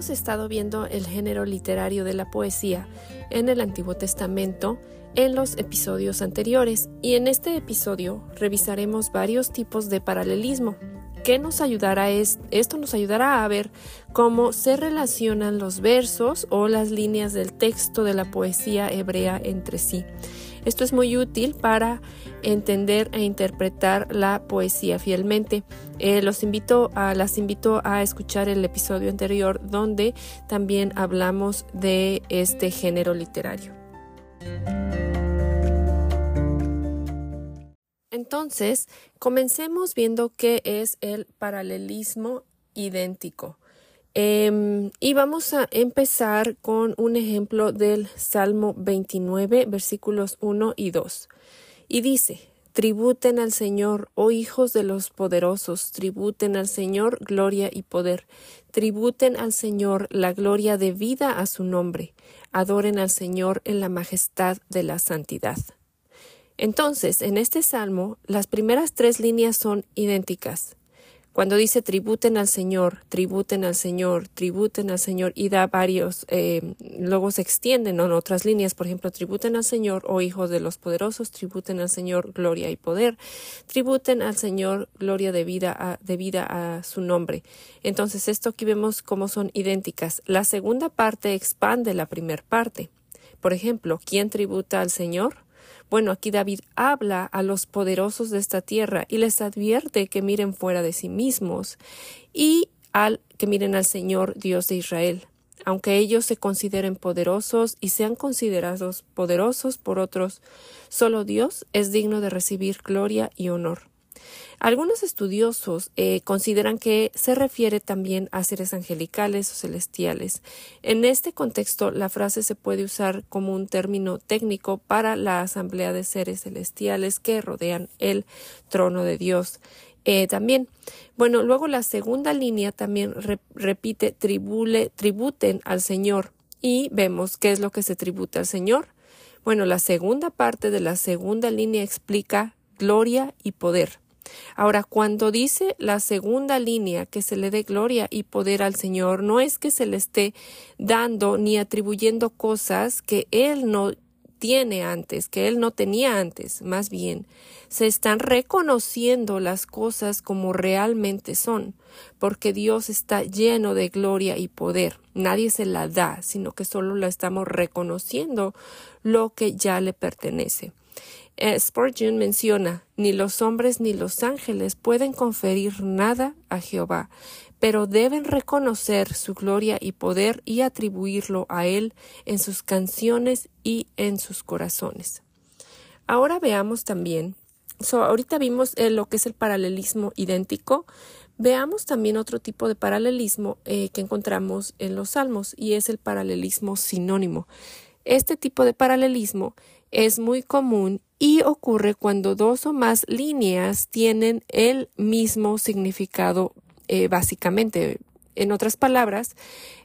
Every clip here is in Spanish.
hemos estado viendo el género literario de la poesía en el Antiguo Testamento en los episodios anteriores y en este episodio revisaremos varios tipos de paralelismo. que nos ayudará es, esto nos ayudará a ver cómo se relacionan los versos o las líneas del texto de la poesía hebrea entre sí. Esto es muy útil para entender e interpretar la poesía fielmente. Eh, los invito a, las invito a escuchar el episodio anterior donde también hablamos de este género literario. Entonces, comencemos viendo qué es el paralelismo idéntico. Em, y vamos a empezar con un ejemplo del Salmo 29, versículos 1 y 2. Y dice, Tributen al Señor, oh hijos de los poderosos, tributen al Señor gloria y poder, tributen al Señor la gloria de vida a su nombre, adoren al Señor en la majestad de la santidad. Entonces, en este salmo, las primeras tres líneas son idénticas. Cuando dice tributen al Señor, tributen al Señor, tributen al Señor y da varios, eh, luego se extienden en otras líneas, por ejemplo, tributen al Señor, oh hijos de los poderosos, tributen al Señor gloria y poder, tributen al Señor gloria de vida a, a su nombre. Entonces, esto aquí vemos cómo son idénticas. La segunda parte expande la primera parte. Por ejemplo, ¿quién tributa al Señor? Bueno, aquí David habla a los poderosos de esta tierra y les advierte que miren fuera de sí mismos y al que miren al Señor Dios de Israel. Aunque ellos se consideren poderosos y sean considerados poderosos por otros, solo Dios es digno de recibir gloria y honor. Algunos estudiosos eh, consideran que se refiere también a seres angelicales o celestiales. En este contexto, la frase se puede usar como un término técnico para la asamblea de seres celestiales que rodean el trono de Dios. Eh, también, bueno, luego la segunda línea también repite tribule, tributen al Señor y vemos qué es lo que se tributa al Señor. Bueno, la segunda parte de la segunda línea explica gloria y poder. Ahora, cuando dice la segunda línea que se le dé gloria y poder al Señor, no es que se le esté dando ni atribuyendo cosas que Él no tiene antes, que Él no tenía antes, más bien, se están reconociendo las cosas como realmente son, porque Dios está lleno de gloria y poder. Nadie se la da, sino que solo la estamos reconociendo lo que ya le pertenece. Eh, Spurgeon menciona, ni los hombres ni los ángeles pueden conferir nada a Jehová, pero deben reconocer su gloria y poder y atribuirlo a Él en sus canciones y en sus corazones. Ahora veamos también, ahorita vimos eh, lo que es el paralelismo idéntico, veamos también otro tipo de paralelismo eh, que encontramos en los salmos y es el paralelismo sinónimo. Este tipo de paralelismo es muy común y ocurre cuando dos o más líneas tienen el mismo significado eh, básicamente. En otras palabras,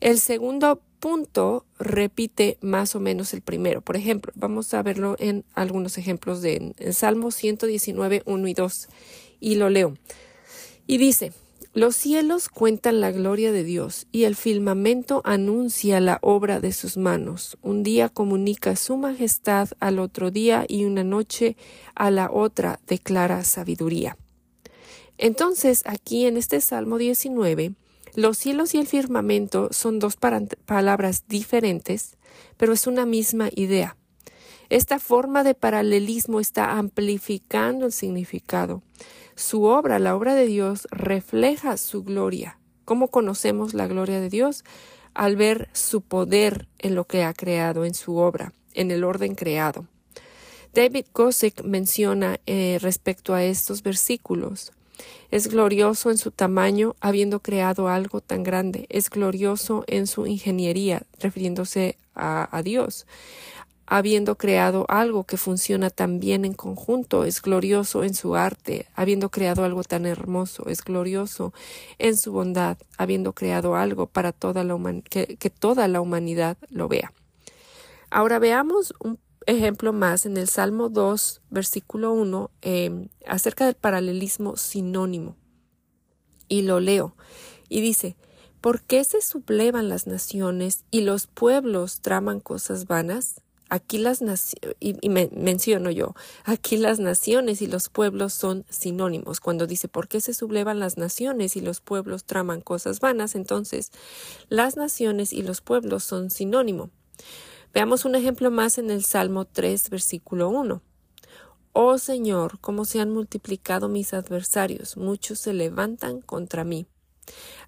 el segundo punto repite más o menos el primero. Por ejemplo, vamos a verlo en algunos ejemplos de en Salmo 119, 1 y 2. Y lo leo. Y dice, los cielos cuentan la gloria de Dios y el firmamento anuncia la obra de sus manos. Un día comunica su majestad al otro día y una noche a la otra declara sabiduría. Entonces, aquí en este Salmo 19, los cielos y el firmamento son dos palabras diferentes, pero es una misma idea. Esta forma de paralelismo está amplificando el significado. Su obra, la obra de Dios, refleja su gloria. ¿Cómo conocemos la gloria de Dios? Al ver su poder en lo que ha creado, en su obra, en el orden creado. David Gosick menciona eh, respecto a estos versículos. Es glorioso en su tamaño, habiendo creado algo tan grande. Es glorioso en su ingeniería, refiriéndose a Dios habiendo creado algo que funciona tan bien en conjunto, es glorioso en su arte, habiendo creado algo tan hermoso, es glorioso en su bondad, habiendo creado algo para toda la que, toda la humanidad lo vea. Ahora veamos un ejemplo más en el Salmo 2, versículo 1, em, acerca del paralelismo sinónimo. Y lo leo. Y dice, ¿Por qué se sublevan las naciones y los pueblos traman cosas vanas? Aquí las naciones, y, menciono yo, aquí las naciones y los pueblos son sinónimos. Cuando dice por qué se sublevan las naciones y los pueblos traman cosas vanas, entonces las naciones y los pueblos son sinónimo. Veamos un ejemplo más en el Salmo 3, versículo 1. Oh Señor, cómo se han multiplicado mis adversarios, muchos se levantan contra mí.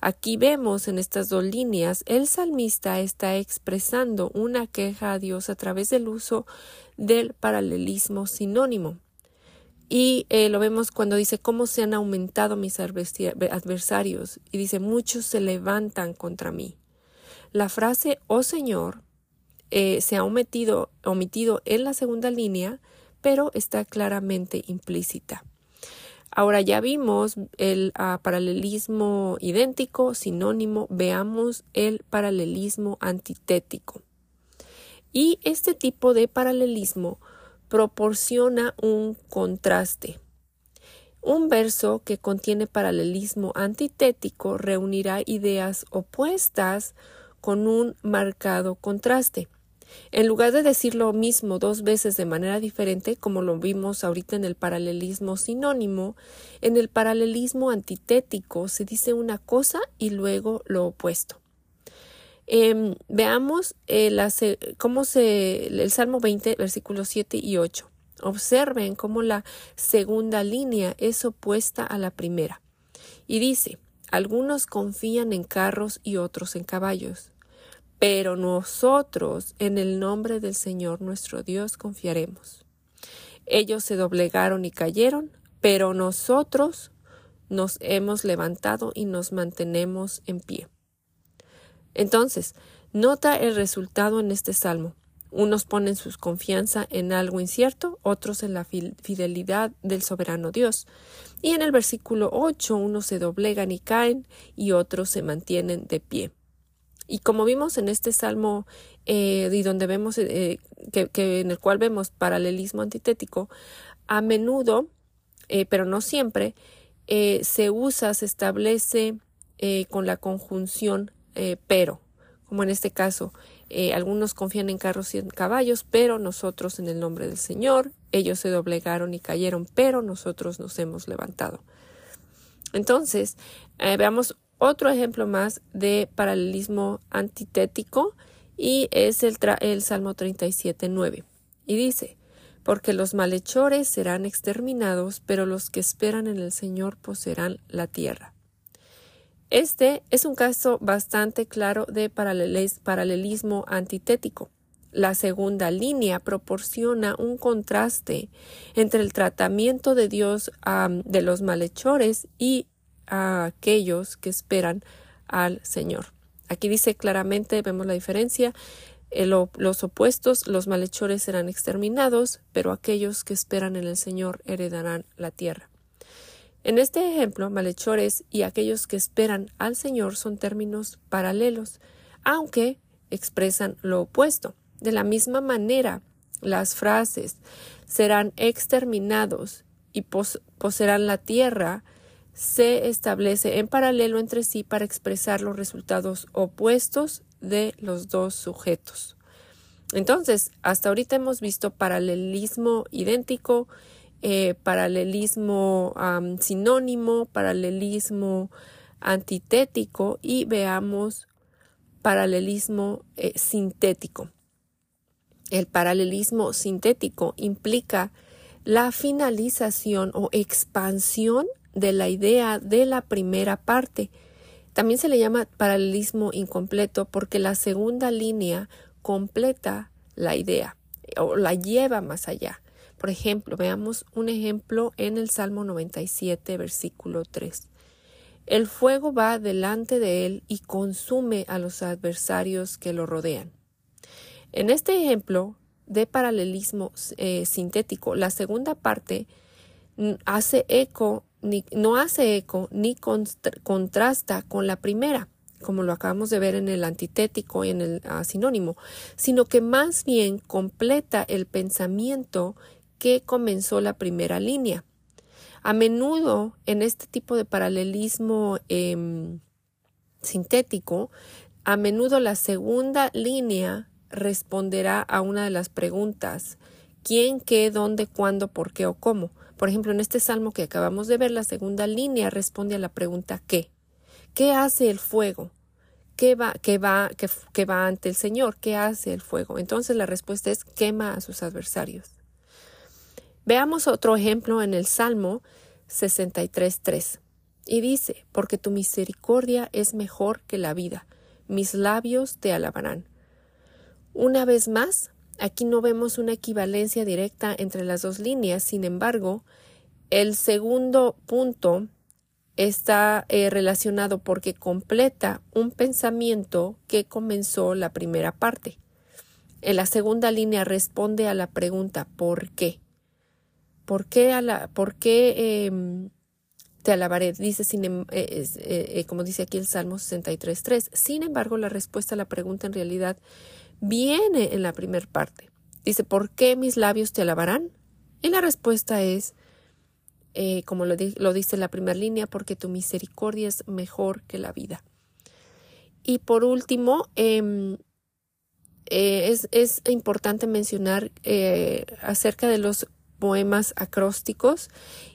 Aquí vemos en estas dos líneas el salmista está expresando una queja a Dios a través del uso del paralelismo sinónimo. Y eh, lo vemos cuando dice cómo se han aumentado mis adversarios y dice muchos se levantan contra mí. La frase oh Señor eh, se ha omitido, omitido en la segunda línea, pero está claramente implícita. Ahora ya vimos el ah, paralelismo idéntico, sinónimo, veamos el paralelismo antitético. Y este tipo de paralelismo proporciona un contraste. Un verso que contiene paralelismo antitético reunirá ideas opuestas con un marcado contraste. En lugar de decir lo mismo dos veces de manera diferente, como lo vimos ahorita en el paralelismo sinónimo, en el paralelismo antitético se dice una cosa y luego lo opuesto. Em, veamos eh, cómo se el Salmo 20, versículos 7 y 8. Observen cómo la segunda línea es opuesta a la primera. Y dice, algunos confían en carros y otros en caballos pero nosotros en el nombre del Señor nuestro Dios confiaremos. Ellos se doblegaron y cayeron, pero nosotros nos hemos levantado y nos mantenemos en pie. Entonces, nota el resultado en este salmo. Unos ponen su confianza en algo incierto, otros en la fidelidad del soberano Dios. Y en el versículo 8, unos se doblegan y caen y otros se mantienen de pie. Y como vimos en este salmo eh, y donde vemos eh, que, en el cual vemos paralelismo antitético, a menudo, eh, pero no siempre, se usa, se establece con la conjunción pero, como en este caso, algunos confían en carros y en caballos, pero nosotros en el nombre del Señor, ellos se doblegaron y cayeron, pero nosotros nos hemos levantado. Entonces, veamos otro ejemplo más de paralelismo antitético y es el, el Salmo 37, 9. Y dice, porque los malhechores serán exterminados, pero los que esperan en el Señor poseerán la tierra. Este es un caso bastante claro de paralelismo antitético. La segunda línea proporciona un contraste entre el tratamiento de Dios de los malhechores y aquellos que esperan al Señor. Aquí dice claramente, vemos la diferencia, eh, los opuestos, los malhechores serán exterminados, pero aquellos que esperan en el Señor heredarán la tierra. En este ejemplo, malhechores y aquellos que esperan al Señor son términos paralelos, aunque expresan lo opuesto. De la misma manera, las frases serán exterminados y poseerán la tierra se establece en paralelo entre sí para expresar los resultados opuestos de los dos sujetos. Entonces, hasta ahorita hemos visto paralelismo idéntico, eh, paralelismo sinónimo, paralelismo antitético y veamos paralelismo eh, sintético. El paralelismo sintético implica la finalización o expansión de la idea de la primera parte. También se le llama paralelismo incompleto porque la segunda línea completa la idea o la lleva más allá. Por ejemplo, veamos un ejemplo en el Salmo 97, versículo 3. El fuego va delante de él y consume a los adversarios que lo rodean. En este ejemplo de paralelismo eh, sintético, la segunda parte mm, hace eco no hace eco ni contrasta con la primera, como lo acabamos de ver en el antitético y en el ah, sinónimo, sino que más bien completa el pensamiento que comenzó la primera línea. A menudo en este tipo de paralelismo em, sintético, a menudo la segunda línea responderá a una de las preguntas quién, qué, dónde, cuándo, por qué o cómo. Por ejemplo, en este salmo que acabamos de ver, la segunda línea responde a la pregunta ¿qué? ¿Qué hace el fuego? ¿Qué va, qué va, qué, va ante el Señor? ¿Qué hace el fuego? Entonces la respuesta es quema a sus adversarios. Veamos otro ejemplo en el Salmo 63.3. Y dice, porque tu misericordia es mejor que la vida, mis labios te alabarán. Una vez más, aquí no vemos una equivalencia directa entre las dos líneas, sin embargo, el segundo punto está eh, relacionado porque completa un pensamiento que comenzó la primera parte. En la segunda línea responde a la pregunta ¿por qué? ¿Por qué, a la, por qué em, te alabaré? Dice, sin, em, eh, eh, como dice aquí el Salmo 63.3. Sin embargo, la respuesta a la pregunta en realidad viene en la primera parte. Dice, ¿por qué mis labios te alabarán? Y la respuesta es, eh, como lo, dice la primera línea, porque tu misericordia es mejor que la vida. Y por último, em, eh, es, importante mencionar eh, acerca de los poemas acrósticos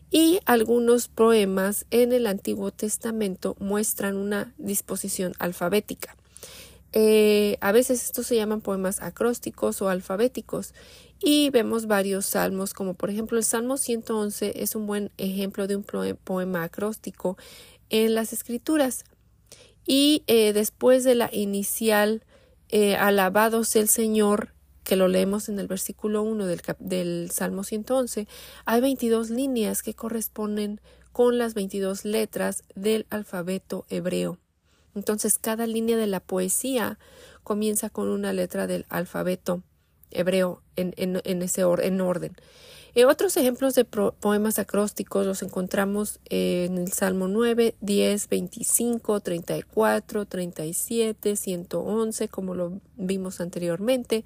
y algunos poemas en el Antiguo Testamento muestran una disposición alfabética. A veces estos se llaman poemas acrósticos o alfabéticos y vemos varios salmos, como por ejemplo el Salmo 111 es un buen ejemplo de un poema acróstico en las escrituras. Y eh, después de la inicial eh, Alabados el Señor, que lo leemos en el versículo 1 del, del Salmo 111, hay 22 líneas que corresponden con las 22 letras del alfabeto hebreo. Entonces, cada línea de la poesía comienza con una letra del alfabeto hebreo en, en, ese en orden. Eh, otros ejemplos de poemas acrósticos los encontramos en el Salmo 9, 10, 25, 34, 37, 111, como lo vimos anteriormente,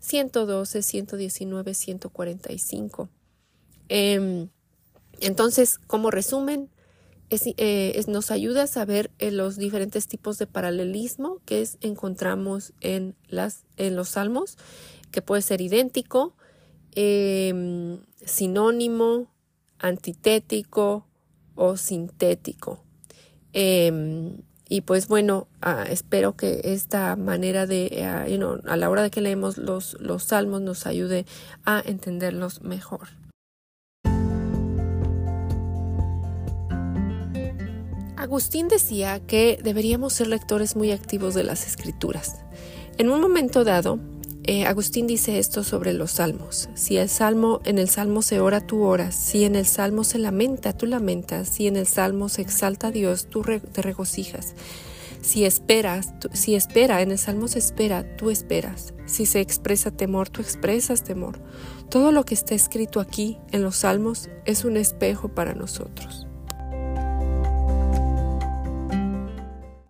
112, 119, 145. entonces, como resumen, eh, nos ayuda a saber eh, los diferentes tipos de paralelismo que encontramos en, las, en los salmos que puede ser idéntico, em, sinónimo, antitético o sintético. Em, y pues bueno, ah, espero que esta manera de, ah, a la hora de que leemos los salmos nos ayude a entenderlos mejor. Agustín decía que deberíamos ser lectores muy activos de las escrituras. En un momento dado, eh, Agustín dice esto sobre los salmos. Si el salmo, en el salmo se ora, tú oras. Si en el salmo se lamenta, tú lamentas. Si en el salmo se exalta a Dios, tú te regocijas. Si esperas, si espera, en el salmo se espera, tú esperas. Si se expresa temor, tú expresas temor. Todo lo que está escrito aquí en los salmos es un espejo para nosotros.